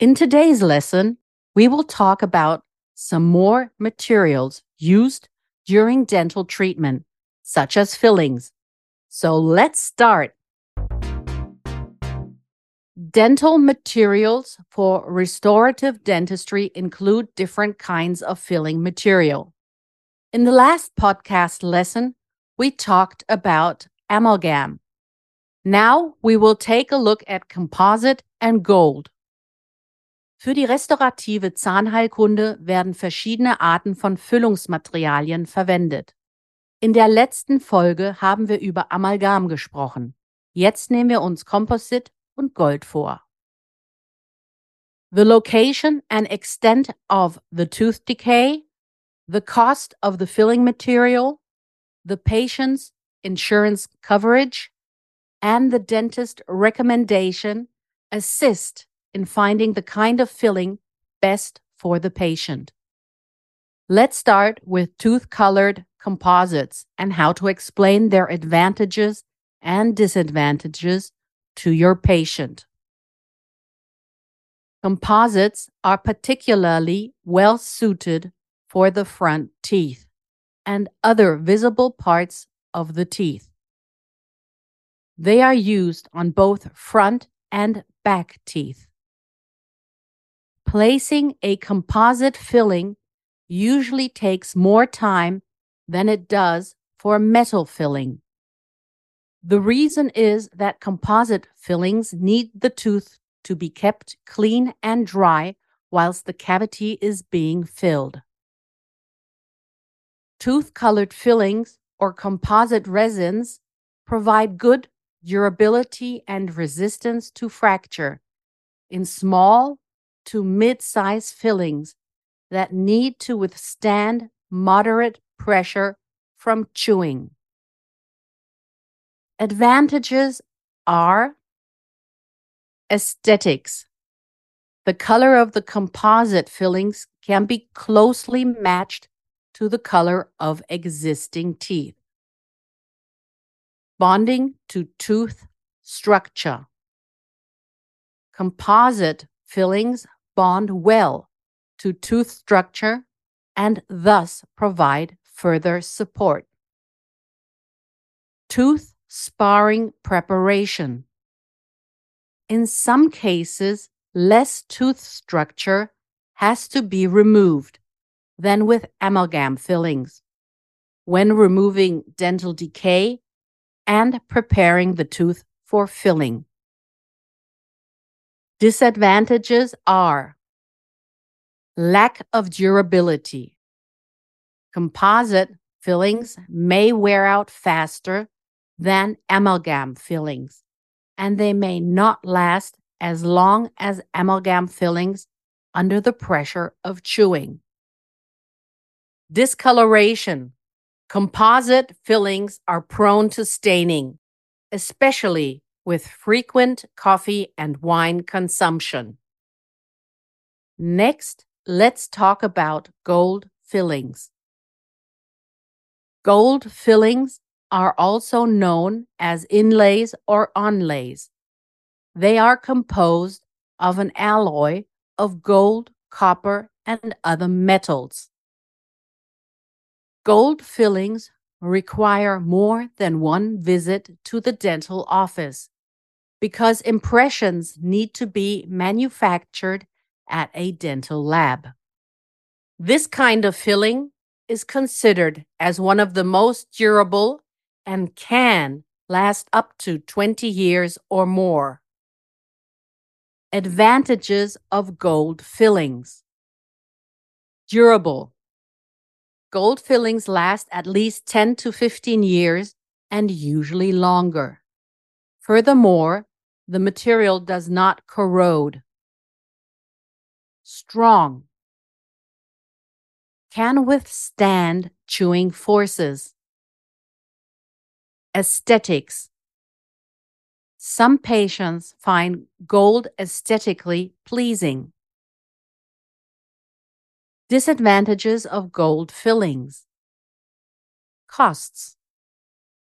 In today's lesson, we will talk about some more materials used during dental treatment, such as fillings. So let's start. Dental materials for restorative dentistry include different kinds of filling material. In the last podcast lesson, we talked about amalgam. Now we will take a look at composite and gold. Für die restaurative Zahnheilkunde werden verschiedene Arten von Füllungsmaterialien verwendet. In der letzten Folge haben wir über Amalgam gesprochen. Jetzt nehmen wir uns Composite und Gold vor. The location and extent of the tooth decay, the cost of the filling material, the patient's insurance coverage, and the dentist recommendation assist in finding the kind of filling best for the patient. Let's start with tooth colored composites and how to explain their advantages and disadvantages to your patient. Composites are particularly well suited for the front teeth and other visible parts of the teeth. They are used on both front and back teeth. Placing a composite filling usually takes more time than it does for a metal filling. The reason is that composite fillings need the tooth to be kept clean and dry whilst the cavity is being filled. Tooth colored fillings or composite resins provide good durability and resistance to fracture in small to mid size fillings that need to withstand moderate pressure from chewing. Advantages are aesthetics. The color of the composite fillings can be closely matched to the color of existing teeth. Bonding to tooth structure. Composite fillings bond well to tooth structure and thus provide further support. Tooth sparing preparation. In some cases, less tooth structure has to be removed than with amalgam fillings when removing dental decay and preparing the tooth for filling. Disadvantages are lack of durability. Composite fillings may wear out faster than amalgam fillings, and they may not last as long as amalgam fillings under the pressure of chewing. Discoloration. Composite fillings are prone to staining, especially with frequent coffee and wine consumption. Next, let's talk about gold fillings. Gold fillings are also known as inlays or onlays. They are composed of an alloy of gold, copper, and other metals. Gold fillings require more than one visit to the dental office because impressions need to be manufactured at a dental lab. This kind of filling is considered as one of the most durable and can last up to 20 years or more. Advantages of gold fillings durable. Gold fillings last at least 10 to 15 years and usually longer. Furthermore, the material does not corrode. strong. Can withstand chewing forces. Aesthetics. Some patients find gold aesthetically pleasing. Disadvantages of gold fillings. Costs.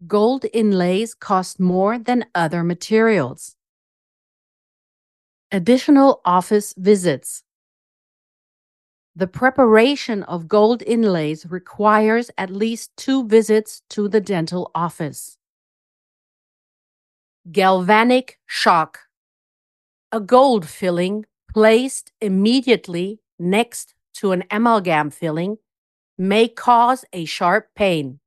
Gold inlays cost more than other materials. Additional office visits. The preparation of gold inlays requires at least two visits to the dental office. Galvanic shock. A gold filling placed immediately next to an amalgam filling may cause a sharp pain.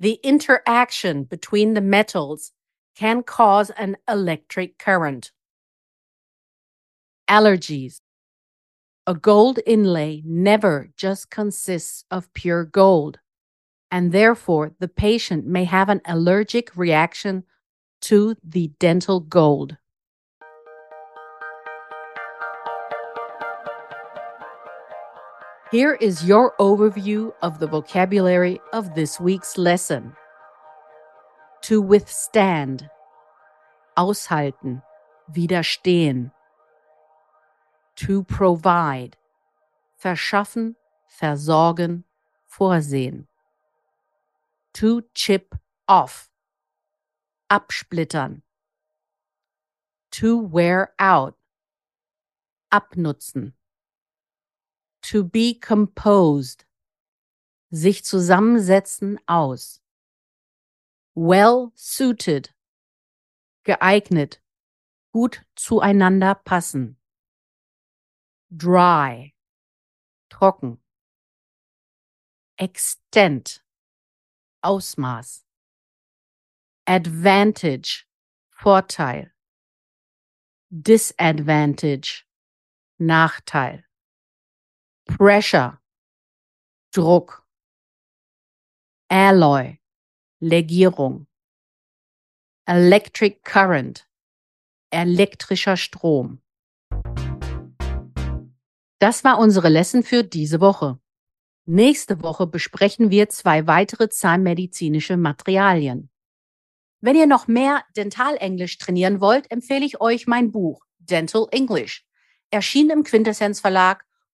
The interaction between the metals can cause an electric current. Allergies. A gold inlay never just consists of pure gold, and therefore the patient may have an allergic reaction to the dental gold. Here is your overview of the vocabulary of this week's lesson. To withstand, aushalten, widerstehen. To provide, verschaffen, versorgen, vorsehen. To chip off, absplittern. To wear out, abnutzen to be composed, sich zusammensetzen aus. Well suited, geeignet, gut zueinander passen. Dry, trocken. Extent, Ausmaß. Advantage, Vorteil. Disadvantage, Nachteil. Pressure, Druck. Alloy, Legierung. Electric Current, elektrischer Strom. Das war unsere Lesson für diese Woche. Nächste Woche besprechen wir zwei weitere zahnmedizinische Materialien. Wenn ihr noch mehr Dentalenglisch trainieren wollt, empfehle ich euch mein Buch Dental English, erschienen im Quintessenz Verlag